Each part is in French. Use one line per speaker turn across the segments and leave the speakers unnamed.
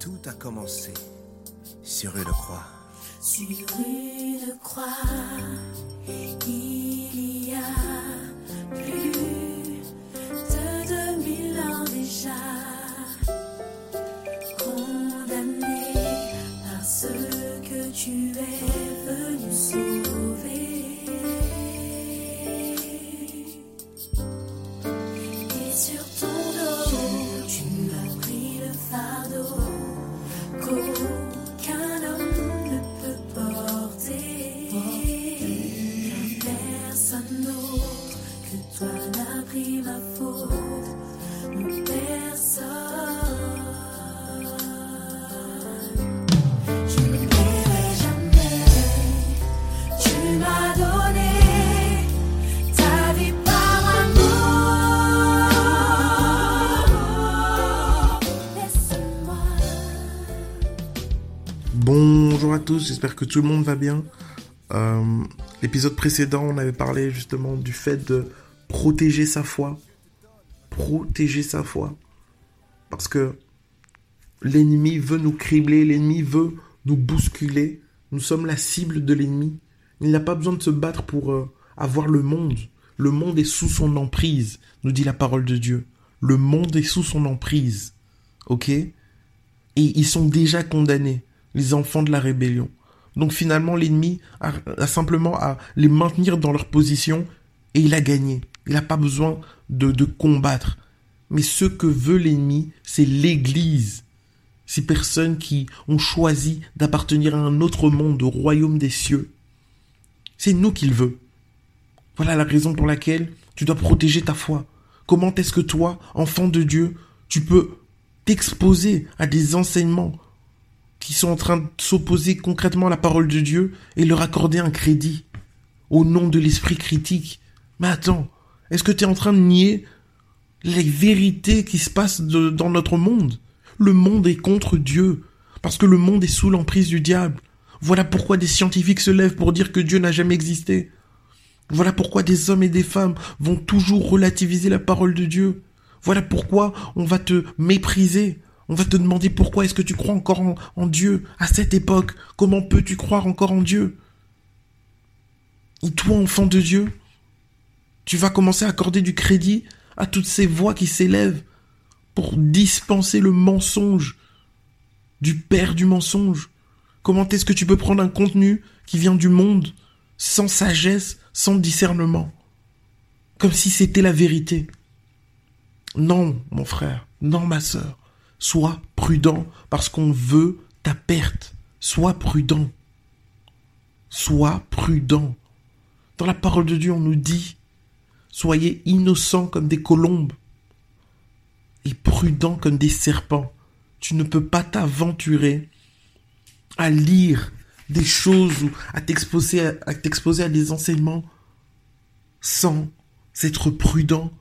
Tout a commencé sur une croix.
Sur une croix, il y a plus de 2000 ans déjà,
j'espère que tout le monde va bien. Euh, L'épisode précédent, on avait parlé justement du fait de protéger sa foi. Protéger sa foi. Parce que l'ennemi veut nous cribler, l'ennemi veut nous bousculer. Nous sommes la cible de l'ennemi. Il n'a pas besoin de se battre pour euh, avoir le monde. Le monde est sous son emprise, nous dit la parole de Dieu. Le monde est sous son emprise. Ok? Et ils sont déjà condamnés, les enfants de la rébellion. Donc finalement, l'ennemi a, simplement à les maintenir dans leur position et il a gagné. Il n'a pas besoin de, de combattre. Mais ce que veut l'ennemi, c'est l'Église. Ces personnes qui ont choisi d'appartenir à un autre monde, au royaume des cieux. C'est nous qu'il veut. Voilà la raison pour laquelle tu dois protéger ta foi. Comment est-ce que toi, enfant de Dieu, tu peux t'exposer à des enseignements qui sont en train de s'opposer concrètement à la parole de Dieu et leur accorder un crédit au nom de l'esprit critique. Mais attends, est-ce que tu es en train de nier les vérités qui se passent dans notre monde? Le monde est contre Dieu, parce que le monde est sous l'emprise du diable. Voilà pourquoi des scientifiques se lèvent pour dire que Dieu n'a jamais existé. Voilà pourquoi des hommes et des femmes vont toujours relativiser la parole de Dieu. Voilà pourquoi on va te mépriser. On va te demander pourquoi est-ce que tu crois encore en, Dieu à cette époque. Comment peux-tu croire encore en Dieu? Et toi, enfant de Dieu, tu vas commencer à accorder du crédit à toutes ces voix qui s'élèvent pour dispenser le mensonge du père du mensonge? Comment est-ce que tu peux prendre un contenu qui vient du monde sans sagesse, sans discernement? Comme si c'était la vérité. Non, mon frère, non, ma sœur. Sois prudent parce qu'on veut ta perte. Sois prudent. Sois prudent. Dans la parole de Dieu, on nous dit Soyez innocents comme des colombes et prudents comme des serpents. Tu ne peux pas t'aventurer à lire des choses ou à t'exposer à, à t'exposer à des enseignements sans être prudent,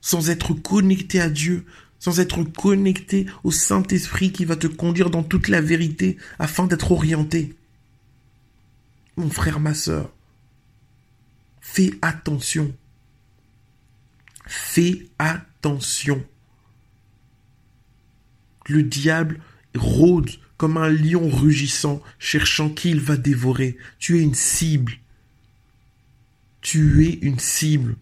sans être connecté à Dieu, sans être connecté au Saint-Esprit qui va te conduire dans toute la vérité afin d'être orienté. Mon frère, ma sœur, fais attention. Fais attention. Le diable rôde comme un lion rugissant, cherchant qui il va dévorer. Tu es une cible. Tu es une cible.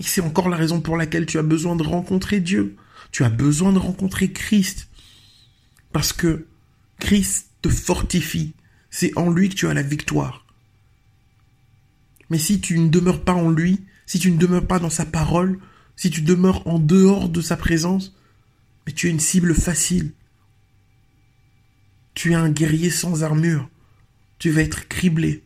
Et c'est encore la raison pour laquelle tu as besoin de rencontrer Dieu. Tu as besoin de rencontrer Christ. Parce que Christ te fortifie. C'est en lui que tu as la victoire. Mais si tu ne demeures pas en lui, si tu ne demeures pas dans sa parole, si tu demeures en dehors de sa présence, mais tu es une cible facile. Tu es un guerrier sans armure. Tu vas être criblé.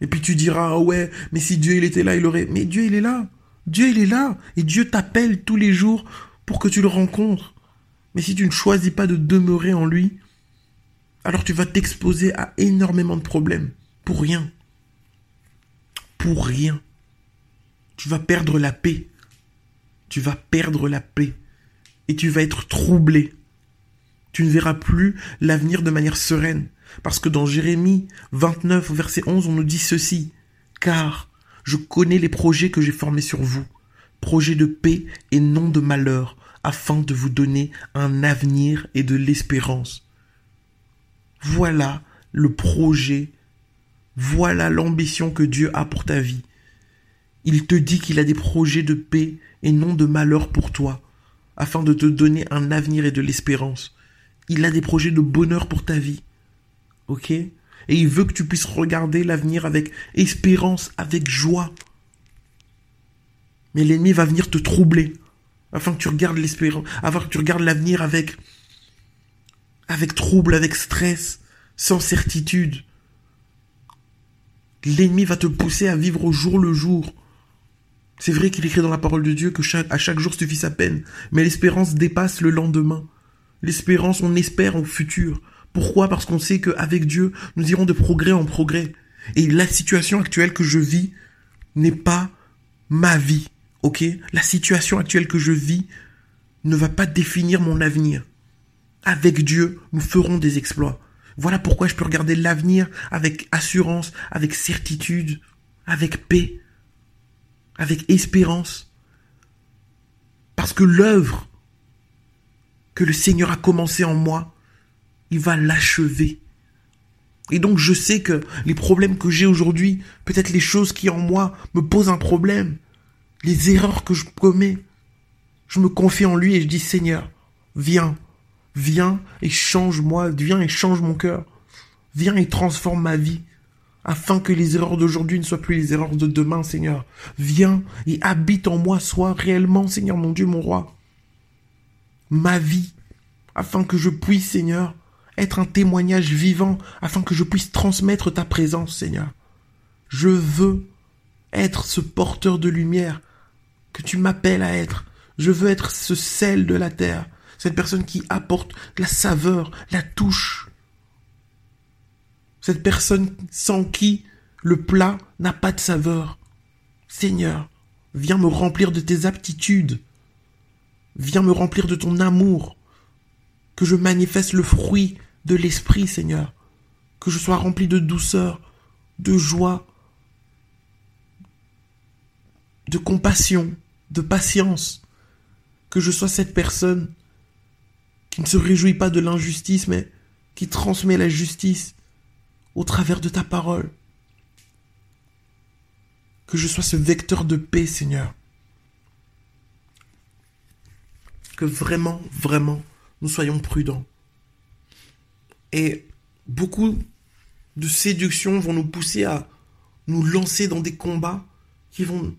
Et puis tu diras, ah ouais, mais si Dieu il était là, il aurait... Mais Dieu il est là. Dieu il est là. Et Dieu t'appelle tous les jours pour que tu le rencontres. Mais si tu ne choisis pas de demeurer en lui, alors tu vas t'exposer à énormément de problèmes. Pour rien. Pour rien. Tu vas perdre la paix. Tu vas perdre la paix. Et tu vas être troublé. Tu ne verras plus l'avenir de manière sereine. Parce que dans Jérémie 29, verset 11, on nous dit ceci. Car je connais les projets que j'ai formés sur vous. Projets de paix et non de malheur, afin de vous donner un avenir et de l'espérance. Voilà le projet, voilà l'ambition que Dieu a pour ta vie. Il te dit qu'il a des projets de paix et non de malheur pour toi, afin de te donner un avenir et de l'espérance. Il a des projets de bonheur pour ta vie. Ok? Et il veut que tu puisses regarder l'avenir avec espérance, avec joie. Mais l'ennemi va venir te troubler, afin que tu regardes l'espérance, afin que tu regardes l'avenir avec avec trouble, avec stress, sans certitude. L'ennemi va te pousser à vivre au jour le jour. C'est vrai qu'il écrit dans la parole de Dieu que à chaque jour suffit sa peine, mais l'espérance dépasse le lendemain. L'espérance, on espère au futur. Pourquoi? Parce qu'on sait qu'avec Dieu, nous irons de progrès en progrès. Et la situation actuelle que je vis n'est pas ma vie, ok? La situation actuelle que je vis ne va pas définir mon avenir. Avec Dieu, nous ferons des exploits. Voilà pourquoi je peux regarder l'avenir avec assurance, avec certitude, avec paix, avec espérance. Parce que l'œuvre que le Seigneur a commencé en moi, il va l'achever. Et donc je sais que les problèmes que j'ai aujourd'hui, peut-être les choses qui en moi me posent un problème, les erreurs que je commets, je me confie en lui et je dis Seigneur, viens, viens et change-moi, viens et change mon cœur, viens et transforme ma vie, afin que les erreurs d'aujourd'hui ne soient plus les erreurs de demain, Seigneur. Viens et habite en moi, sois réellement, Seigneur mon Dieu, mon roi, ma vie, afin que je puisse, Seigneur, être un témoignage vivant, afin que je puisse transmettre ta présence, Seigneur. Je veux être ce porteur de lumière que tu m'appelles à être. Je veux être ce sel de la terre, cette personne qui apporte la saveur, la touche. Cette personne sans qui le plat n'a pas de saveur. Seigneur, viens me remplir de tes aptitudes. Viens me remplir de ton amour. Que je manifeste le fruit de l'esprit, Seigneur. Que je sois rempli de douceur, de joie, de compassion, de patience. Que je sois cette personne qui ne se réjouit pas de l'injustice, mais qui transmet la justice au travers de ta parole. Que je sois ce vecteur de paix, Seigneur. Que vraiment, vraiment, nous soyons prudents. Et beaucoup de séductions vont nous pousser à nous lancer dans des combats qui vont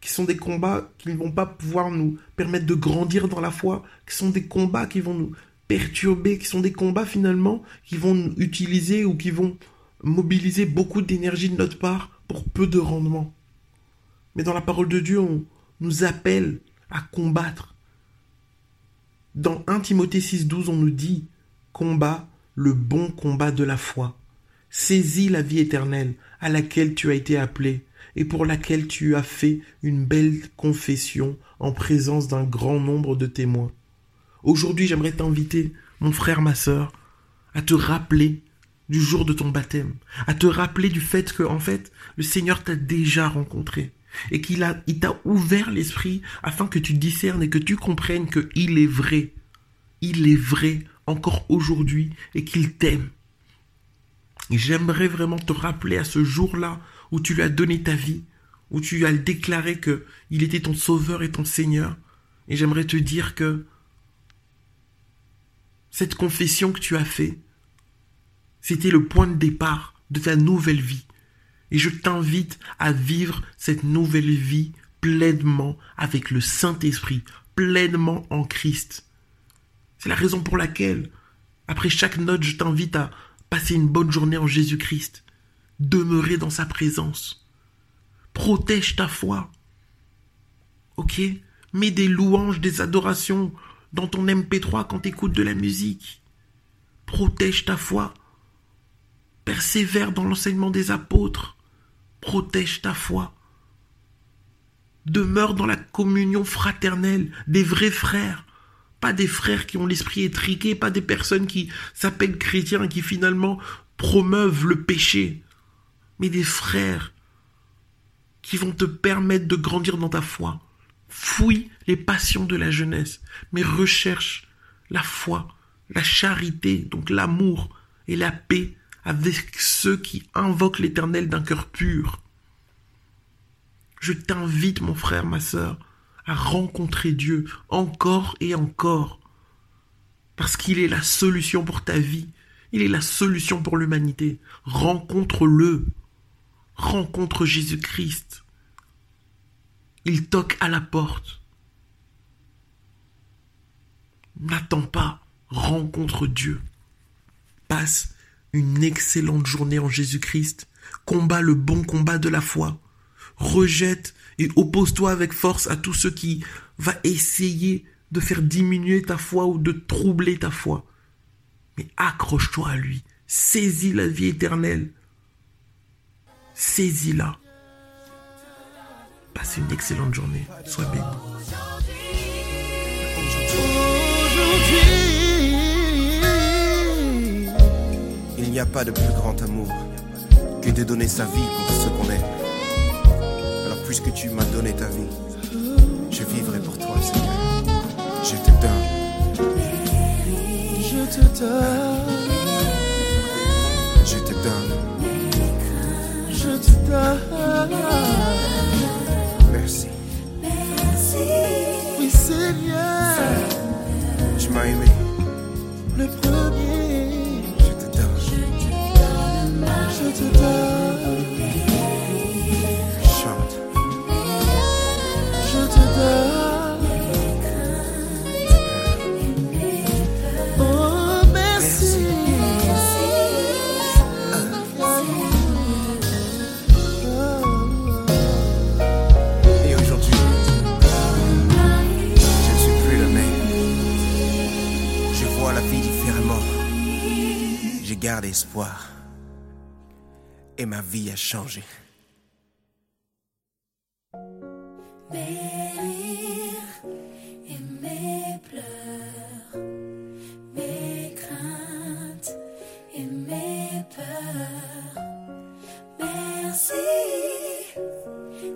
qui sont des combats qui ne vont pas pouvoir nous permettre de grandir dans la foi, qui sont des combats qui vont nous perturber, qui sont des combats finalement qui vont utiliser ou qui vont mobiliser beaucoup d'énergie de notre part pour peu de rendement. Mais dans la parole de Dieu, on nous appelle à combattre. Dans 1 Timothée 6,12, on nous dit combat le bon combat de la foi. Saisis la vie éternelle à laquelle tu as été appelé et pour laquelle tu as fait une belle confession en présence d'un grand nombre de témoins. Aujourd'hui, j'aimerais t'inviter, mon frère, ma sœur, à te rappeler du jour de ton baptême, à te rappeler du fait que, en fait, le Seigneur t'a déjà rencontré et qu'il a, t'a ouvert l'esprit afin que tu discernes et que tu comprennes que il est vrai. Il est vrai encore aujourd'hui et qu'il t'aime. J'aimerais vraiment te rappeler à ce jour-là où tu lui as donné ta vie, où tu lui as déclaré que il était ton sauveur et ton Seigneur. Et j'aimerais te dire que cette confession que tu as fait, c'était le point de départ de ta nouvelle vie. Et je t'invite à vivre cette nouvelle vie pleinement avec le Saint-Esprit, pleinement en Christ. C'est la raison pour laquelle, après chaque note, je t'invite à passer une bonne journée en Jésus-Christ demeurer dans sa présence. Protège ta foi. Ok? Mets des louanges, des adorations dans ton MP3 quand tu écoutes de la musique. Protège ta foi. Persévère dans l'enseignement des apôtres. Protège ta foi. Demeure dans la communion fraternelle des vrais frères. Pas des frères qui ont l'esprit étriqué, pas des personnes qui s'appellent chrétiens et qui finalement promeuvent le péché mais des frères qui vont te permettre de grandir dans ta foi, Fouille les passions de la jeunesse, mais recherche la foi, la charité, donc l'amour et la paix avec ceux qui invoquent l'Éternel d'un cœur pur. Je t'invite, mon frère, ma sœur, à rencontrer Dieu encore et encore, parce qu'il est la solution pour ta vie, il est la solution pour l'humanité. Rencontre-le, rencontre Jésus-Christ. Il toque à la porte. N'attends pas, rencontre Dieu. Passe une excellente journée en Jésus-Christ. Combat le bon combat de la foi. Rejette et oppose-toi avec force à tout ce qui va essayer de faire diminuer ta foi ou de troubler ta foi. Mais accroche-toi à lui. Saisis la vie éternelle. Saisis-la. Passe une excellente journée. Sois béni.
Il n'y a pas de plus grand amour que de donner sa vie pour ce qu'on est. Puisque tu m'as donné ta vie, je vivrai pour Je garde espoir. Et ma vie a changé.
Mes rires et mes pleurs, mes craintes et mes peurs. Merci,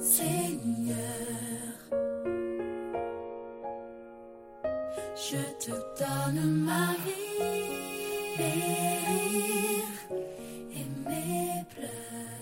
Seigneur. Je te donne ma vie, mes rires et mes pleurs.